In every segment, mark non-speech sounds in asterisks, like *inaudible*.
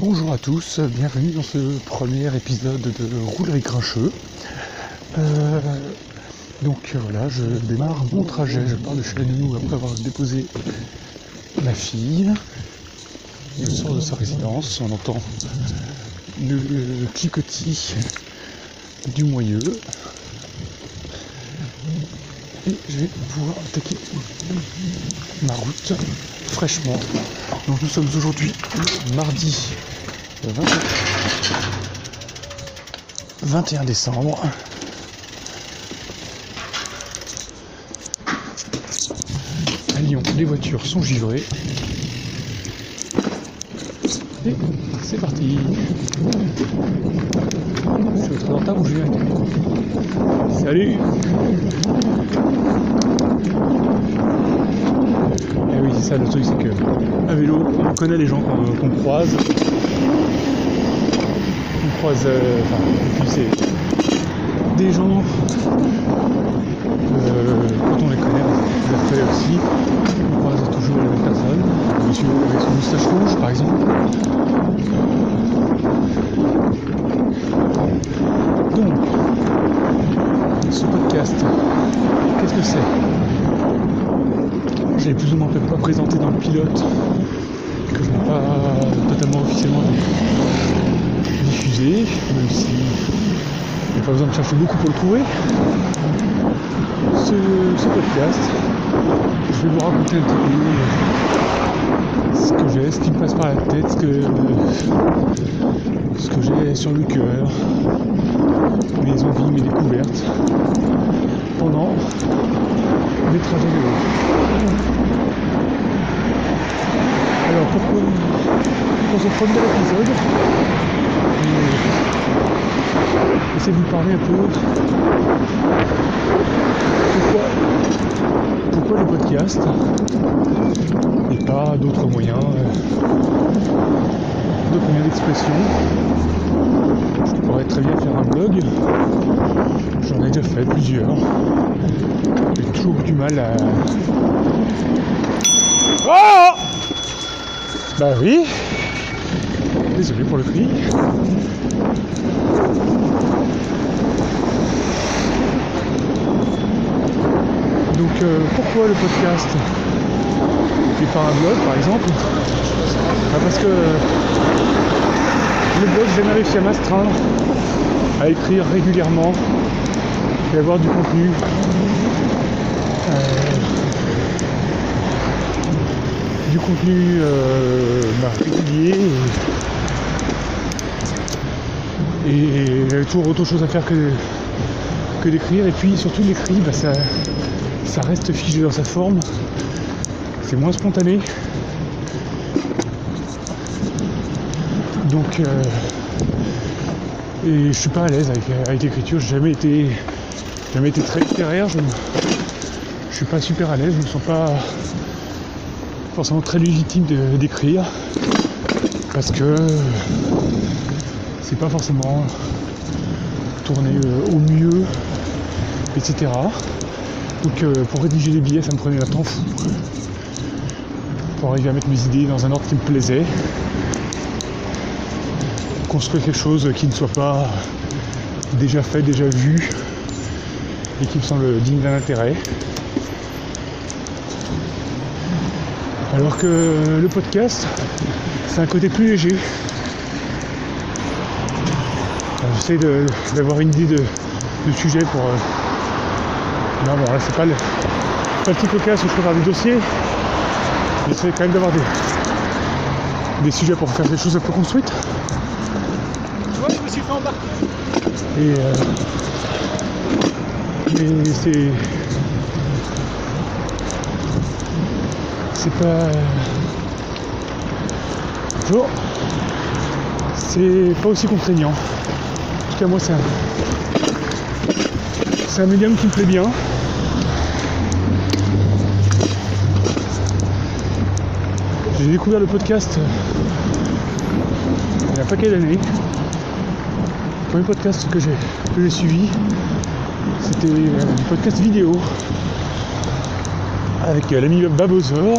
Bonjour à tous, bienvenue dans ce premier épisode de Roulerie Grincheux. Euh, donc voilà, je démarre mon trajet, je pars de chez la après avoir déposé ma fille. Je sors de sa résidence, on entend le, le cliquetis du moyeu. Et je vais pouvoir attaquer ma route fraîchement. Donc nous sommes aujourd'hui mardi 20 21 décembre. À Lyon, les voitures sont givrées. Et c'est parti. Je suis très en ou j'ai un Salut Et oui, c'est ça le truc, c'est que à vélo, on connaît les gens qu'on croise. On croise, euh, enfin, c'est des gens, euh, quand on les connaît, on les fait aussi, on croise toujours les mêmes personnes. Monsieur avec son moustache rouge, par exemple. Donc, ce podcast, qu'est-ce que c'est? Je l'ai plus ou moins présenté dans le pilote, que je n'ai pas totalement officiellement diffusé, même si il n'y a pas besoin de chercher beaucoup pour le trouver. Ce, ce podcast, je vais vous raconter un petit peu ce que j'ai, ce qui me passe par la tête, ce que, ce que j'ai sur le cœur, mes envies, mes découvertes pendant mes trajets de. Alors pourquoi pour ce premier épisode, j'essaie de vous parler un peu pourquoi, pourquoi le podcast et pas d'autres moyens, euh, d'autres moyens d'expression? Très bien faire un blog. J'en ai déjà fait plusieurs. J'ai toujours du mal à. Oh bah oui. Désolé pour le cri. Donc euh, pourquoi le podcast et pas un blog par exemple? Bah, Parce que le blog j'ai jamais réussi à m'astreindre à écrire régulièrement et avoir du contenu. Euh, du contenu euh, bah, régulier et, et j'avais toujours autre chose à faire que, que d'écrire. Et puis surtout l'écrit bah, ça, ça reste figé dans sa forme. C'est moins spontané donc euh, et je suis pas à l'aise avec, avec l'écriture. J'ai jamais été jamais été très littéraire. Je, je suis pas super à l'aise. Je me sens pas forcément très légitime d'écrire. Parce que c'est pas forcément tourné euh, au mieux etc donc euh, pour rédiger les billets ça me prenait un temps fou pour arriver à mettre mes idées dans un ordre qui me plaisait construire quelque chose qui ne soit pas déjà fait, déjà vu et qui me semble digne d'un intérêt Alors que le podcast, c'est un côté plus léger. J'essaie d'avoir une idée de, sujet pour. euh, Non, bon, là, c'est pas le, le petit podcast où je faire des dossiers. J'essaie quand même d'avoir des, des sujets pour faire des choses un peu construites. Tu vois, je me suis fait embarquer. Et. euh, mais c'est. C'est pas. Bonjour. C'est pas aussi contraignant. En tout cas, moi, c'est un. C'est un médium qui me plaît bien. J'ai découvert le podcast euh, il y a un paquet d'années. Premier podcast que j'ai suivi, c'était euh, du podcast vidéo avec euh, l'ami Babozor.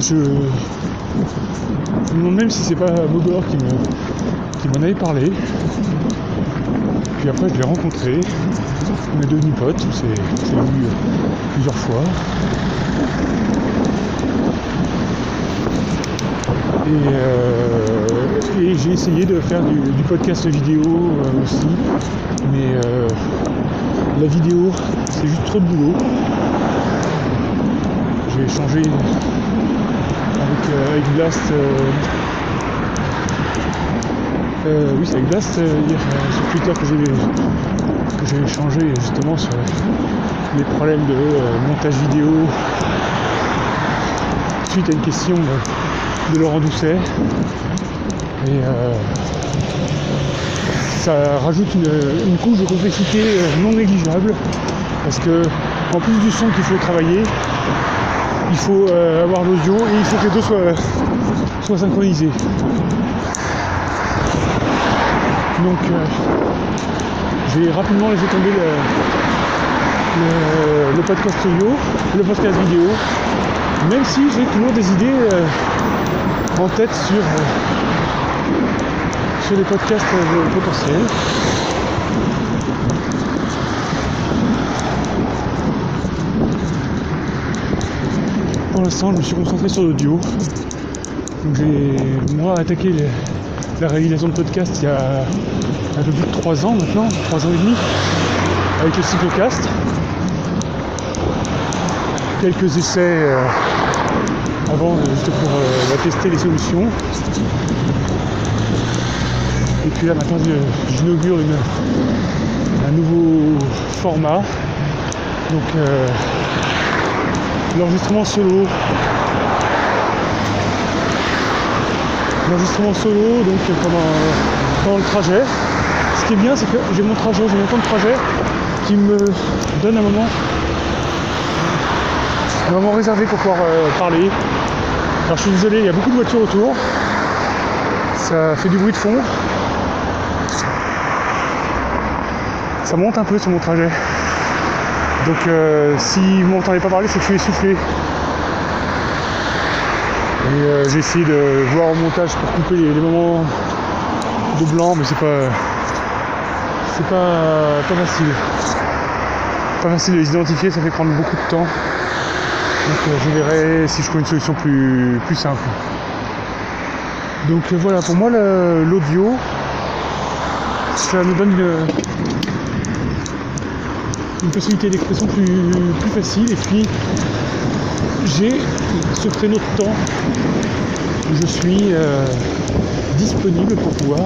je, me demande même si c'est pas Mogor qui me qui m'en avait parlé. Puis après je l'ai rencontré, on est devenus potes, on s'est vu plusieurs fois. Et, euh, et j'ai essayé de faire du, podcast vidéo euh, aussi, mais euh, la vidéo c'est juste trop de boulot. J'ai échangé avec, Blast. oui, c'est avec Blast sur Twitter que j'ai échangé justement sur les problèmes de montage vidéo suite à une question de, de Laurent Doucet. Et euh, ça rajoute une, couche de complexité euh, non négligeable parce que en plus du son qu'il faut travailler, il faut euh, avoir l'audio et il faut que les deux soient, synchronisés. Donc j'ai rapidement laissé tomber le, le- podcast audio, le podcast vidéo, même si j'ai toujours des idées en tête sur, euh, sur les podcasts potentiels. Pour l'instant, je me suis concentré sur l'audio. J'ai moi attaqué la réalisation de podcast il y a un peu plus de 3 ans maintenant, 3 ans et demi, avec le cyclocast. Quelques essais euh, avant euh, juste pour euh, tester les solutions. Et puis là maintenant je- j'inaugure un nouveau format. Donc euh, l'enregistrement solo. L'enregistrement solo donc euh, pendant, le trajet. Ce qui est bien c'est que j'ai mon trajet, j'ai mon temps de trajet qui me donne un moment un moment réservé pour pouvoir euh, parler. Alors je suis désolé, il y a beaucoup de voitures autour. Ça fait du bruit de fond. Ça monte un peu sur mon trajet. Donc euh, si vous m'entendez pas parler, c'est que je suis essoufflé. Et euh, j'ai essayé de voir au montage pour couper les, moments de blanc, mais c'est pas. C'est pas facile. Pas facile de les identifier, ça fait prendre beaucoup de temps. Donc euh, je verrai si je trouve une solution plus, plus simple. Donc euh, voilà, pour moi l'audio, ça me donne une, une possibilité d'expression plus, plus facile et puis j'ai ce créneau de temps où je suis euh, disponible pour pouvoir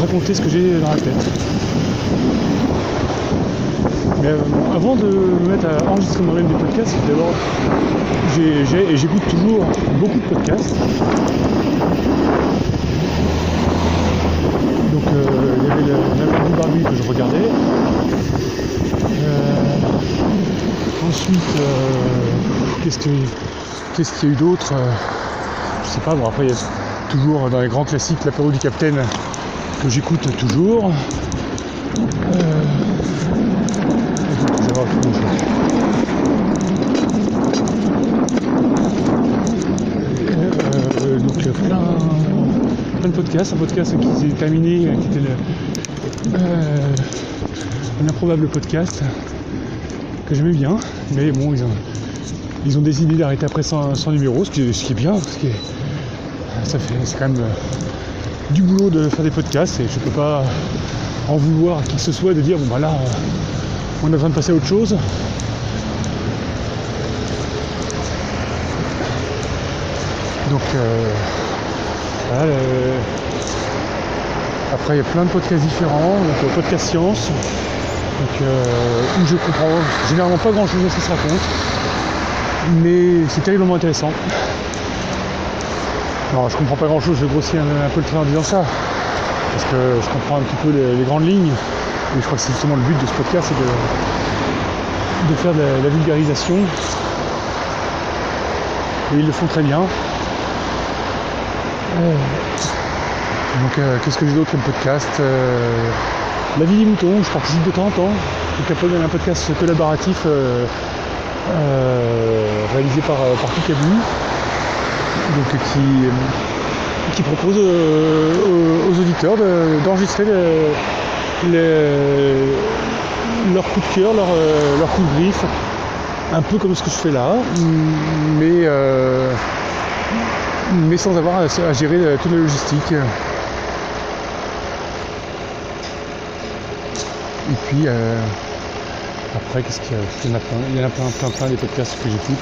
raconter ce que j'ai dans la tête. Euh, avant de me mettre à enregistrer moi-même des podcasts, d'abord, j'écoute toujours beaucoup de podcasts. Donc euh, il y avait du Barbu que je regardais. Euh, ensuite, qu'est-ce que- qu'est-ce qu'il y a eu d'autre Je sais pas, bon après il y a toujours dans les grands classiques l'apéro du Capitaine que j'écoute toujours. Euh, autre chose. Euh, donc plein, plein de podcasts, un podcast qui s'est terminé, qui était le, euh, un improbable podcast que j'aimais bien, mais bon ils ont, ils ont décidé d'arrêter après 100, 100 numéros, ce qui, est- ce qui est bien, parce que ça fait c'est quand même du boulot de faire des podcasts et je peux pas en vouloir à qui que ce soit de dire bon bah là on est en train de passer à autre chose. Donc euh, après il y a plein de podcasts différents, donc euh, podcast science, donc, euh, où je comprends généralement pas grand chose à ce qui se raconte, mais c'est terriblement intéressant. Non, je comprends pas grand chose, je grossis un, un peu le trait en disant ça, parce que je comprends un petit peu les grandes lignes, je crois que c'est justement le but de ce podcast, c'est de, faire de la, vulgarisation. Et ils le font très bien. Euh, donc euh, qu'est-ce que j'ai d'autre comme podcast Euh, La vie des moutons, je participe de temps en temps. Donc il y a un podcast collaboratif réalisé par, par donc qui, qui propose aux, auditeurs de- d'enregistrer le- leur coup de cœur, leur, euh, leur coup de griffe, un peu comme ce que je fais là, mais, euh, mais sans avoir à, gérer euh, toute la logistique. Et puis après, qu'est-ce qu'il y Il y en a plein, il y en a plein, plein, plein des podcasts que j'écoute.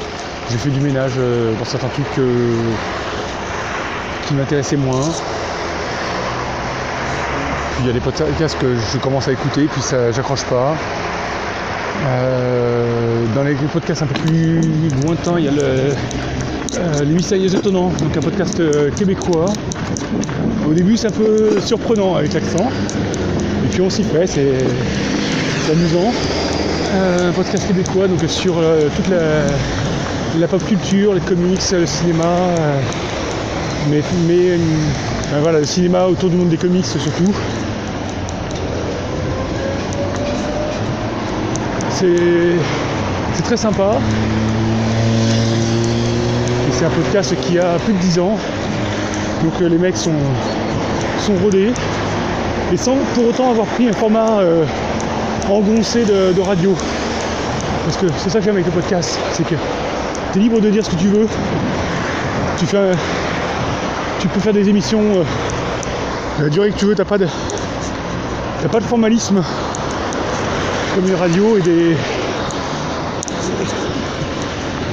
J'ai fait du ménage dans certains trucs qui m'intéressaient moins. Il y a des podcasts que je commence à écouter, puis ça, j'accroche pas. Euh, dans les podcasts un peu plus lointains, il y a le, euh, les mystérieux étonnants, donc un podcast euh, québécois. Au début, c'est un peu surprenant avec l'accent. Et puis on s'y fait, c'est amusant. Un podcast québécois donc sur toute la, la pop culture, les comics, le cinéma, mais, mais voilà, le cinéma autour du monde des comics surtout. C'est très sympa. C'est un podcast qui a plus de 10 ans. Donc euh, les mecs sont, sont rodés et sans pour autant avoir pris un format euh, engoncé de, radio. Parce que c'est ça que j'aime avec le podcast, c'est que tu es libre de dire ce que tu veux. Tu, fais tu peux faire des émissions euh, la durée que tu veux, t'as pas pas de formalisme comme une radio et des.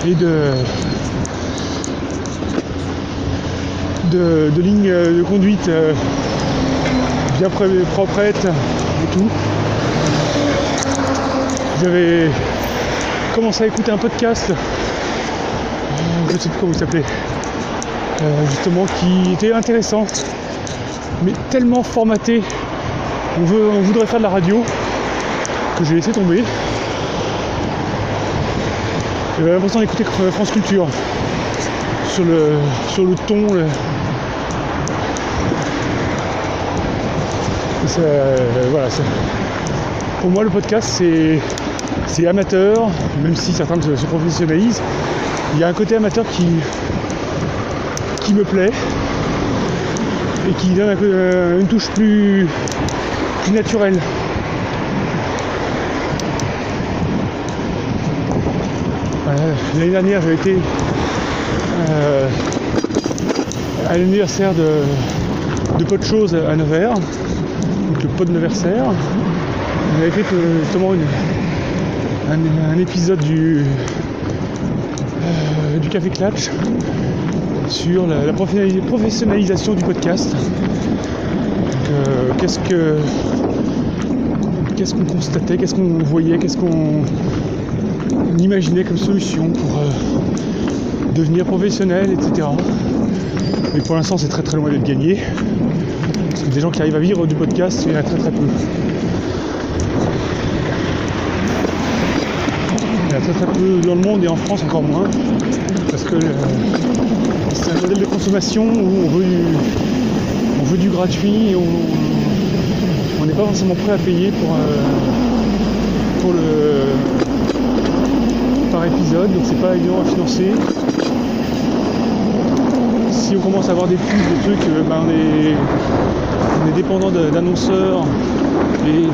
et de. de, lignes de conduite euh, bien proprettes et tout. J'avais commencé à écouter un podcast, euh, je ne sais plus comment il s'appelait, euh, justement, qui était intéressant, mais tellement formaté. On, veut, on voudrait faire de la radio que j'ai laissé tomber. J'avais l'impression d'écouter France Culture sur le, sur le ton. ça, euh, voilà, pour moi, le podcast, c'est, amateur, même si certains se, se professionnalisent. Il y a un côté amateur qui, qui me plaît et qui donne euh, une touche plus, plus naturelle. L'année dernière, j'ai été euh, à l'anniversaire de, de de Chose à Nevers, donc le pot Neversaire. On avait fait euh, justement un, épisode du, euh, du Café Clatch sur la, la professionnali- professionnalisation du podcast. Qu'est-ce que qu'est-ce qu'on constatait, qu'est-ce qu'on voyait, qu'est-ce qu'on imaginait comme solution pour euh, devenir professionnel, etc. Mais pour l'instant, c'est très très loin d'être gagné. Des gens qui arrivent à vivre du podcast, il y en a très très peu. Il y en a très très peu dans le monde et en France encore moins. Parce que euh, c'est un modèle de consommation où on veut du, on veut du gratuit et on on n'est pas forcément prêt à payer pour, euh, pour le par épisode, donc c'est pas évident à financer. Si on commence à avoir des pubs, des trucs, euh, ben on, est, dépendant d'annonceurs et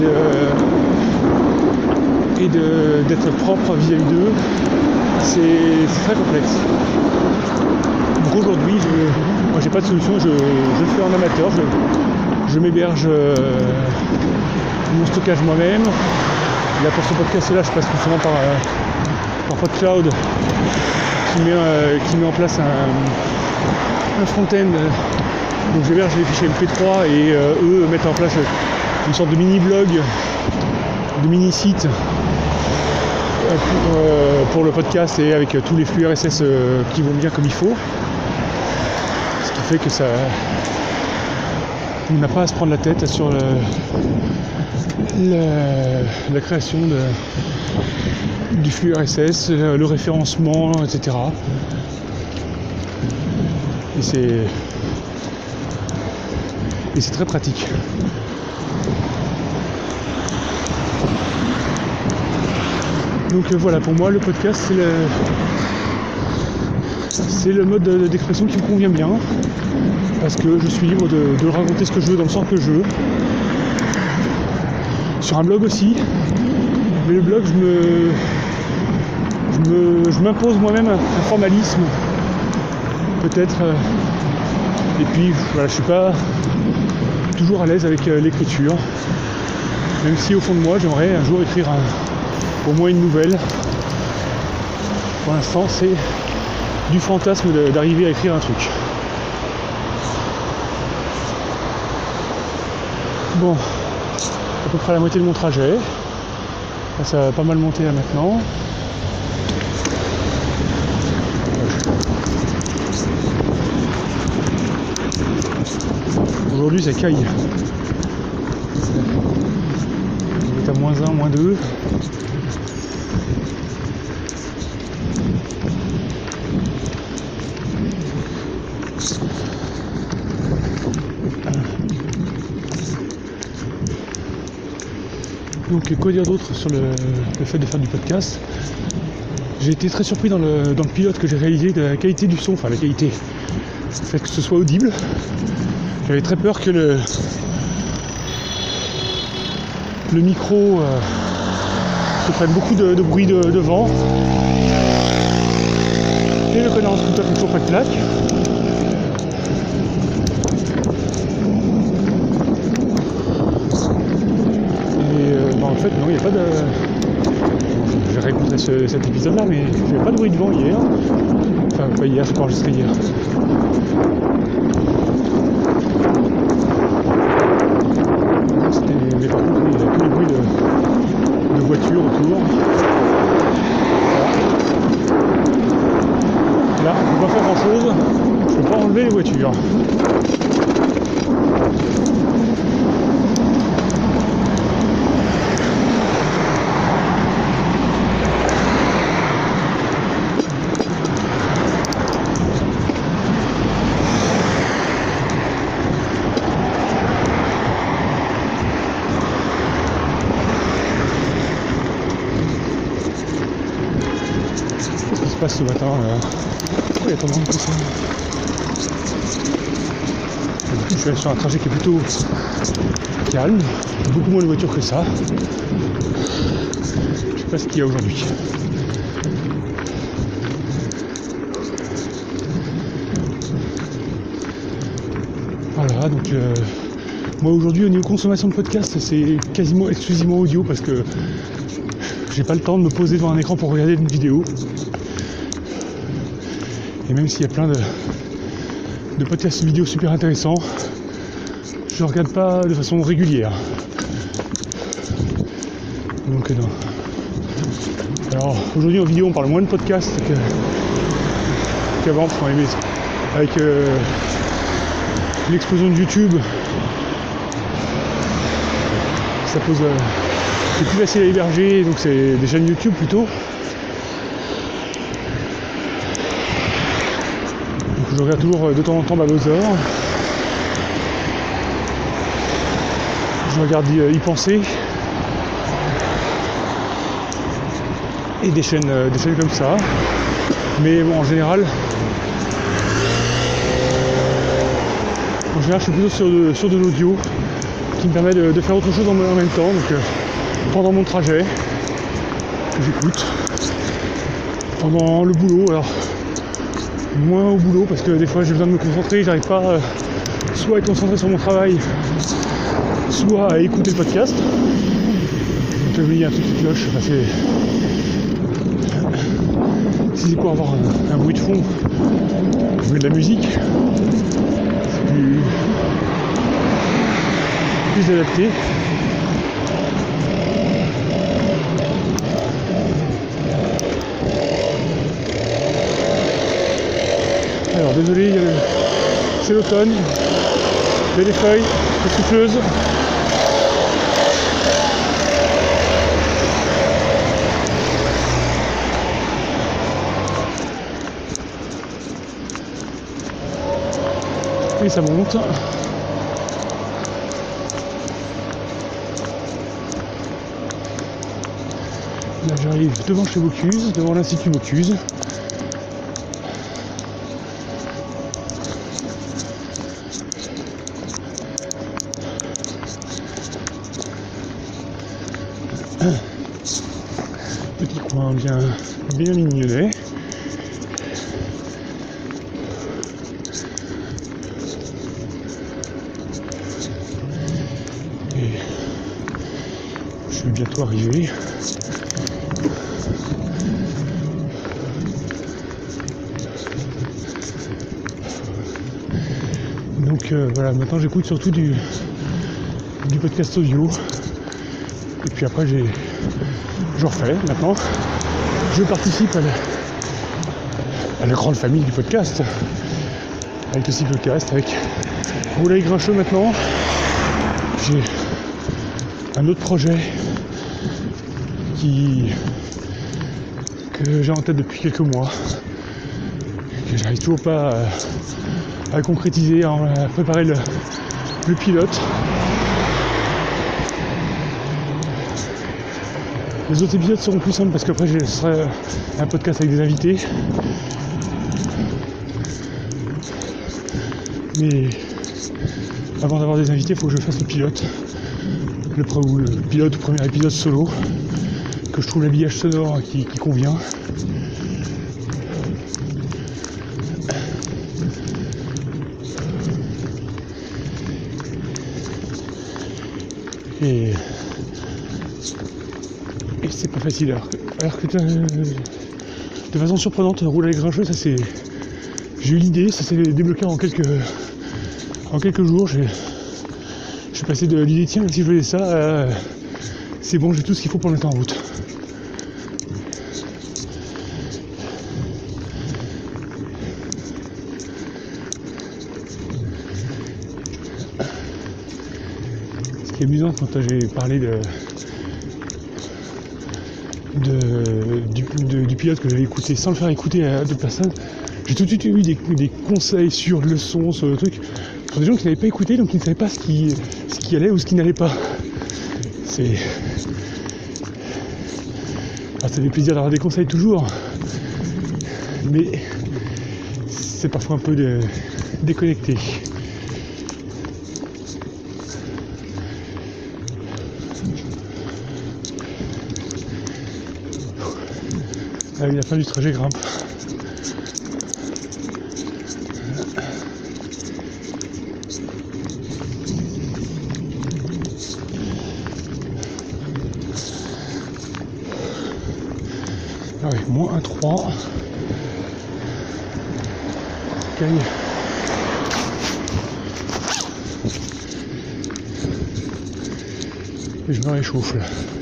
de d'être propre vis-à-vis d'eux, c'est très complexe. Donc aujourd'hui, je, moi j'ai pas de solution, je, je fais en amateur, je, je m'héberge euh, mon stockage moi-même. Là pour ce podcast là je passe tout souvent par, euh, par PodCloud qui met, euh, qui met en place un, front-end. Donc j'héberge les fichiers MP3 et euh, eux mettent en place une sorte de mini-blog, de mini-site euh, pour, le podcast et avec tous les flux RSS qui vont bien comme il faut. Ce qui fait que ça. On n'a pas à se prendre la tête sur la création de, du flux RSS, le, le référencement, etc. Et c'est. Et c'est très pratique. Donc euh, voilà, pour moi le podcast c'est le, c'est le mode de- d'expression qui me convient bien. Parce que je suis libre de, de raconter ce que je veux dans le sens que je veux. Sur un blog aussi. Mais le blog, je me. Je m'impose moi-même un, formalisme. Peut-être. euh, et puis voilà, je suis pas toujours à l'aise avec euh, l'écriture. Même si au fond de moi j'aimerais un jour écrire au moins une nouvelle. Pour l'instant c'est du fantasme d'arriver à écrire un truc. Bon, à peu près la moitié de mon trajet. Ça va pas mal monter là maintenant. Aujourd'hui ça caille. On est à moins 1, moins 2. Donc quoi dire d'autre sur le, le fait de faire du podcast? J'ai été très surpris dans le, dans le pilote que j'ai réalisé de la qualité du son, enfin la qualité, le fait que ce soit audible. J'avais très peur que le, le micro euh, se prenne beaucoup de, bruit de, vent. Et le connard en scooter toujours pas de plaque. Et euh, bah, en fait non, il n'y a pas de. J'ai réécouté ce- cet épisode là mais avait pas de bruit de vent hier. Enfin pas hier, c'est pas enregistré hier. C'était- Mais par contre, il n'y a que les bruits de, de voitures autour. Là, on ne peut pas faire grand chose. Je peux pas enlever les voitures. Ce matin Il y a de monde que ça Et Du coup, je suis sur un trajet qui est plutôt calme, beaucoup moins de voitures que ça. Je sais pas ce qu'il y a aujourd'hui. Voilà, donc euh, moi aujourd'hui au niveau consommation de podcast, c'est quasiment exclusivement audio parce que j'ai pas le temps de me poser devant un écran pour regarder une vidéo. Et même s'il y a plein de, podcasts vidéo super intéressants, je ne regarde pas de façon régulière. Donc euh, non. Alors aujourd'hui en vidéo on parle moins de podcasts qu'avant aimait avec euh, l'explosion de YouTube. Ça pose euh, c'est plus facile à héberger, donc c'est des chaînes YouTube plutôt. Je regarde toujours de temps en temps Babozor. Je regarde y, euh, y penser. Et des chaînes, euh, comme ça. Mais en général. En général je suis plutôt sur de, l'audio qui me permet de, faire autre chose en, même temps. Donc, euh, pendant mon trajet j'écoute. Pendant le boulot, alors moins au boulot parce que des fois j'ai besoin de me concentrer, j'arrive pas euh, soit à être concentré sur mon travail, soit à écouter le podcast. Donc là, il y a un truc qui cloche, enfin, c'est. Si c'est pour avoir un, un bruit de fond, je mets de la musique. C'est plus, plus adapté. Désolé, le- c'est l'automne, il y a des feuilles, des souffleuses. Et ça monte. Là j'arrive devant chez Bocuse, devant l'Institut Bocuse. *coughs* bien, bien mignonnet. Et je suis bientôt arrivé. Donc euh, voilà, maintenant j'écoute surtout du, du podcast audio. Puis après j'ai je refais maintenant. Je participe à la, grande famille du podcast. Avec le cycle podcast, avec Roulay Grincheux maintenant. J'ai un autre projet que j'ai en tête depuis quelques mois. Que j'arrive toujours pas à, concrétiser, à préparer le pilote. Les autres épisodes seront plus simples parce qu'après ce sera un podcast avec des invités. Mais avant d'avoir des invités, il faut que je fasse le pilote. Le, pre- le pilote ou premier épisode solo. Que je trouve l'habillage sonore qui, qui convient. Et pas facile. Alors que, alors que euh, de façon surprenante, rouler avec grincheux, ça c'est. J'ai eu l'idée, ça s'est débloqué en quelques. En quelques jours. Je suis passé de l'idée, tiens, si je faisais ça, c'est bon, j'ai tout ce qu'il faut pour mettre en route. Ce qui est amusant quand j'ai parlé de, du, pilote que j'avais écouté sans le faire écouter à deux personnes, j'ai tout de suite eu des, conseils sur le son, sur le truc, pour des gens qui n'avaient pas écouté, donc qui ne savaient pas ce qui, allait ou ce qui n'allait pas. C'est. Ah, ça fait plaisir d'avoir des conseils toujours, mais c'est parfois un peu déconnecté. Avec la fin du trajet grimpe. Ah ouais, moins 1,3. Gagne. Et je me réchauffe là.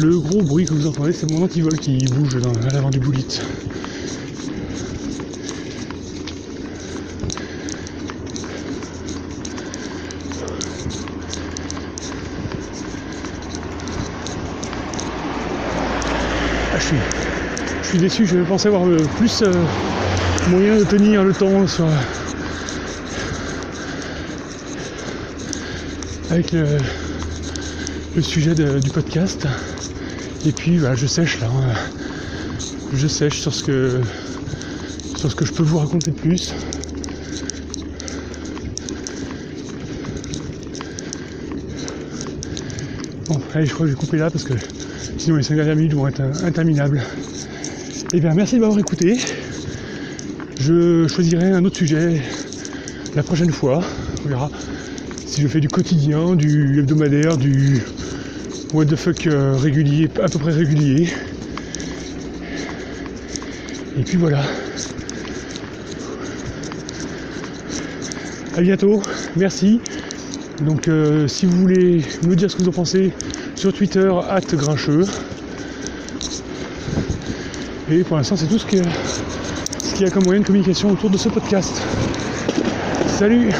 Le gros bruit que vous entendez, c'est mon antivol qui bouge dans, à l'avant du boulite. Ah, je suis, je suis déçu, je pensais avoir plus euh, moyen de tenir le temps avec le, sujet du podcast. Et puis voilà, je sèche là. hein. Je sèche sur ce que sur ce que je peux vous raconter de plus. Bon, allez, je crois que je vais couper là parce que sinon les 5 dernières minutes vont être euh, interminables. Eh bien, merci de m'avoir écouté. Je choisirai un autre sujet la prochaine fois. On verra si je fais du quotidien, du hebdomadaire, du what the fuck euh, régulier, à peu près régulier. Et puis voilà. À bientôt, merci. Donc euh, si vous voulez me dire ce que vous en pensez sur Twitter, at grincheux. Et pour l'instant c'est tout ce qu'il y a comme moyen de communication autour de ce podcast. Salut